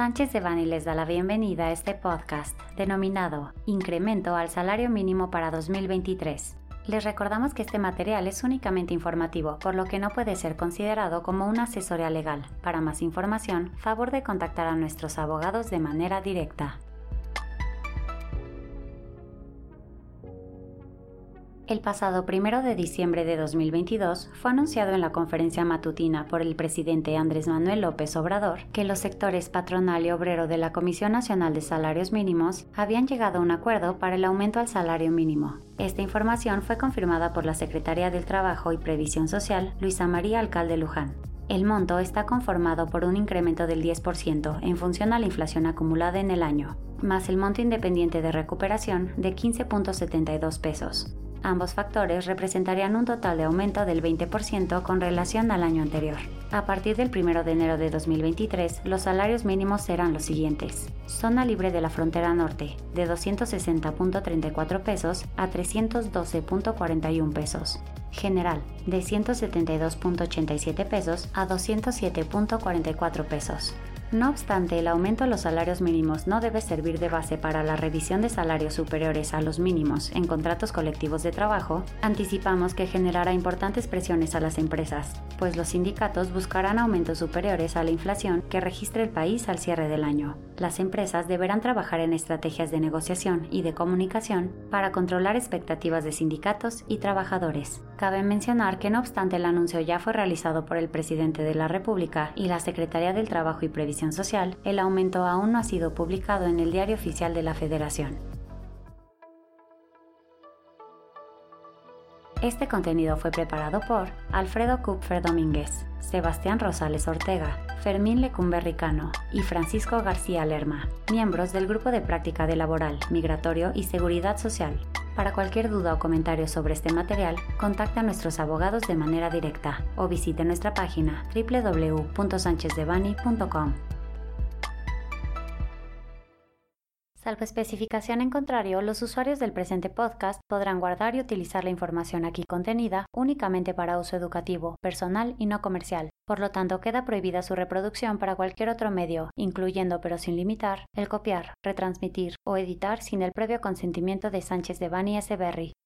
Sánchez de Bani les da la bienvenida a este podcast denominado Incremento al Salario Mínimo para 2023. Les recordamos que este material es únicamente informativo, por lo que no puede ser considerado como una asesoría legal. Para más información, favor de contactar a nuestros abogados de manera directa. El pasado primero de diciembre de 2022 fue anunciado en la conferencia matutina por el presidente Andrés Manuel López Obrador que los sectores patronal y obrero de la Comisión Nacional de Salarios Mínimos habían llegado a un acuerdo para el aumento al salario mínimo. Esta información fue confirmada por la Secretaría del Trabajo y Previsión Social, Luisa María Alcalde Luján. El monto está conformado por un incremento del 10% en función a la inflación acumulada en el año, más el monto independiente de recuperación de 15.72 pesos. Ambos factores representarían un total de aumento del 20% con relación al año anterior. A partir del 1 de enero de 2023, los salarios mínimos serán los siguientes. Zona libre de la frontera norte, de 260.34 pesos a 312.41 pesos. General, de 172.87 pesos a 207.44 pesos. No obstante, el aumento de los salarios mínimos no debe servir de base para la revisión de salarios superiores a los mínimos en contratos colectivos de trabajo, anticipamos que generará importantes presiones a las empresas, pues los sindicatos buscarán aumentos superiores a la inflación que registra el país al cierre del año. Las empresas deberán trabajar en estrategias de negociación y de comunicación para controlar expectativas de sindicatos y trabajadores. Cabe mencionar que no obstante el anuncio ya fue realizado por el presidente de la República y la Secretaría del Trabajo y Social, el aumento aún no ha sido publicado en el Diario Oficial de la Federación. Este contenido fue preparado por Alfredo Kupfer Domínguez, Sebastián Rosales Ortega, Fermín Lecumberricano y Francisco García Lerma, miembros del Grupo de Práctica de Laboral, Migratorio y Seguridad Social. Para cualquier duda o comentario sobre este material, contacta a nuestros abogados de manera directa o visite nuestra página www.sanchezdevani.com. Salvo especificación en contrario, los usuarios del presente podcast podrán guardar y utilizar la información aquí contenida únicamente para uso educativo, personal y no comercial. Por lo tanto, queda prohibida su reproducción para cualquier otro medio, incluyendo pero sin limitar, el copiar, retransmitir o editar sin el previo consentimiento de Sánchez de Bani S. Berry,